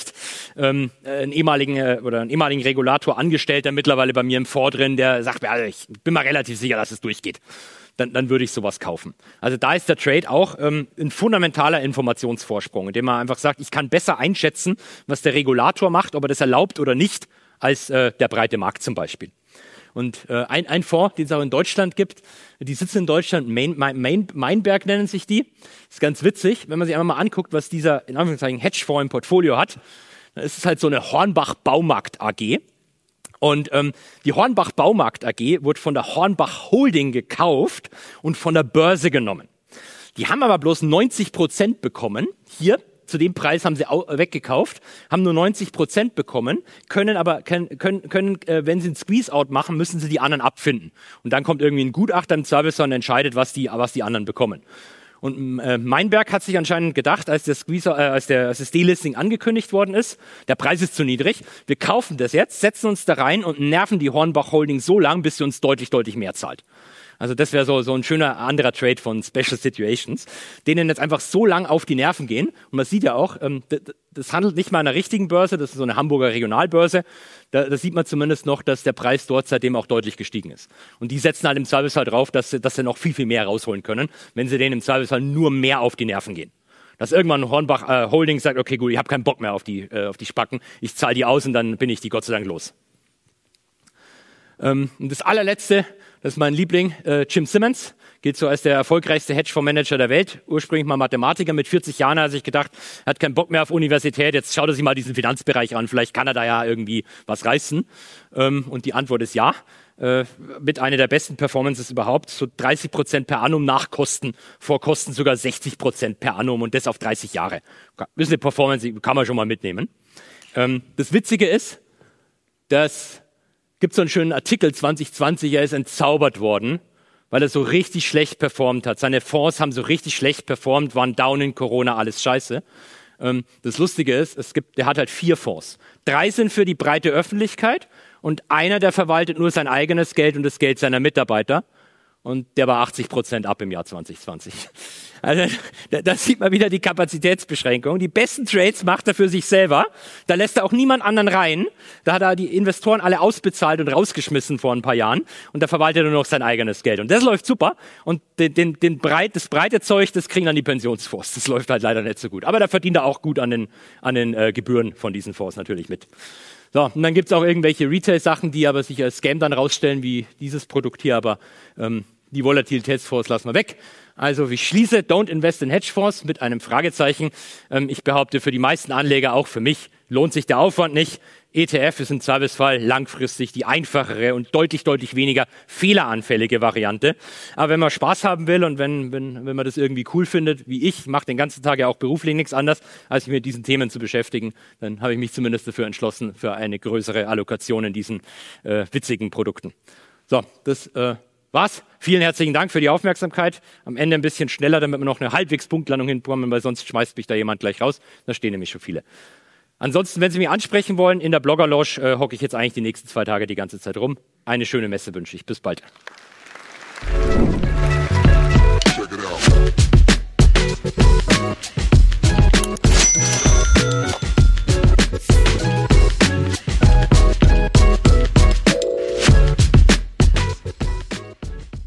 ähm, äh, einen ehemaligen äh, oder einen ehemaligen Regulator angestellt, der mittlerweile bei mir im Fonds drin, der sagt, ja, ich bin mal relativ sicher, dass es durchgeht. Dann, dann würde ich sowas kaufen. Also da ist der Trade auch ähm, ein fundamentaler Informationsvorsprung, indem man einfach sagt, ich kann besser einschätzen, was der Regulator macht, ob er das erlaubt oder nicht, als äh, der breite Markt zum Beispiel. Und äh, ein, ein Fonds, den es auch in Deutschland gibt, die sitzen in Deutschland, Main, Main, Mainberg nennen sich die. Ist ganz witzig, wenn man sich einmal mal anguckt, was dieser in Anführungszeichen Hedgefonds im Portfolio hat. Dann ist es halt so eine Hornbach Baumarkt AG. Und ähm, die Hornbach Baumarkt AG wurde von der Hornbach Holding gekauft und von der Börse genommen. Die haben aber bloß 90 Prozent bekommen. Hier, zu dem Preis haben sie weggekauft, haben nur 90 Prozent bekommen, können aber, können, können, können äh, wenn sie ein Squeeze-Out machen, müssen sie die anderen abfinden. Und dann kommt irgendwie ein Gutachter im Service und entscheidet, was die, was die anderen bekommen. Und äh, Meinberg hat sich anscheinend gedacht, als, der Squeeze, äh, als, der, als das Delisting angekündigt worden ist, der Preis ist zu niedrig, wir kaufen das jetzt, setzen uns da rein und nerven die Hornbach Holding so lang, bis sie uns deutlich, deutlich mehr zahlt. Also das wäre so, so ein schöner anderer Trade von Special Situations, denen jetzt einfach so lang auf die Nerven gehen. Und man sieht ja auch, ähm, das handelt nicht mal an einer richtigen Börse, das ist so eine Hamburger Regionalbörse. Da, da sieht man zumindest noch, dass der Preis dort seitdem auch deutlich gestiegen ist. Und die setzen halt im Service halt drauf, dass sie, dass sie noch viel, viel mehr rausholen können, wenn sie denen im Service halt nur mehr auf die Nerven gehen dass irgendwann Hornbach äh, Holding sagt, okay, gut, ich habe keinen Bock mehr auf die, äh, auf die Spacken, ich zahle die aus und dann bin ich die Gott sei Dank los. Ähm, und das allerletzte, das ist mein Liebling, äh, Jim Simmons, gilt so als der erfolgreichste Hedgefondsmanager der Welt. Ursprünglich mal Mathematiker, mit 40 Jahren hat er sich gedacht, er hat keinen Bock mehr auf Universität, jetzt schaut er sich mal diesen Finanzbereich an, vielleicht kann er da ja irgendwie was reißen. Ähm, und die Antwort ist ja. Äh, mit einer der besten Performances überhaupt, so 30 Prozent per annum nach Kosten, vor Kosten sogar 60 Prozent per annum und das auf 30 Jahre. Das ist eine Performance, die kann man schon mal mitnehmen. Ähm, das Witzige ist, dass gibt so einen schönen Artikel 2020, er ist entzaubert worden, weil er so richtig schlecht performt hat. Seine Fonds haben so richtig schlecht performt, waren down in Corona, alles scheiße. Ähm, das Lustige ist, es gibt, der hat halt vier Fonds. Drei sind für die breite Öffentlichkeit und einer, der verwaltet nur sein eigenes Geld und das Geld seiner Mitarbeiter und der war 80 Prozent ab im Jahr 2020. Also da, da sieht man wieder die Kapazitätsbeschränkung. Die besten Trades macht er für sich selber. Da lässt er auch niemand anderen rein. Da hat er die Investoren alle ausbezahlt und rausgeschmissen vor ein paar Jahren. Und da verwaltet er nur noch sein eigenes Geld. Und das läuft super. Und den, den, den breit, das breite Zeug, das kriegen dann die Pensionsfonds. Das läuft halt leider nicht so gut. Aber da verdient er auch gut an den, an den äh, Gebühren von diesen Fonds natürlich mit. So, und dann gibt's auch irgendwelche Retail-Sachen, die aber sich als Scam dann rausstellen, wie dieses Produkt hier. Aber ähm, die Volatilitätsfonds lassen wir weg. Also ich schließe Don't Invest in Hedgefonds mit einem Fragezeichen. Ähm, ich behaupte, für die meisten Anleger, auch für mich, lohnt sich der Aufwand nicht. ETF ist im Zweifelsfall langfristig die einfachere und deutlich, deutlich weniger fehleranfällige Variante. Aber wenn man Spaß haben will und wenn, wenn, wenn man das irgendwie cool findet, wie ich, mache den ganzen Tag ja auch beruflich nichts anderes, als mich mit diesen Themen zu beschäftigen, dann habe ich mich zumindest dafür entschlossen, für eine größere Allokation in diesen äh, witzigen Produkten. So, das äh, was? Vielen herzlichen Dank für die Aufmerksamkeit. Am Ende ein bisschen schneller, damit wir noch eine halbwegs Punktlandung hinbekommen, weil sonst schmeißt mich da jemand gleich raus. Da stehen nämlich schon viele. Ansonsten, wenn Sie mich ansprechen wollen, in der Blogger-Loge äh, hocke ich jetzt eigentlich die nächsten zwei Tage die ganze Zeit rum. Eine schöne Messe wünsche ich. Bis bald.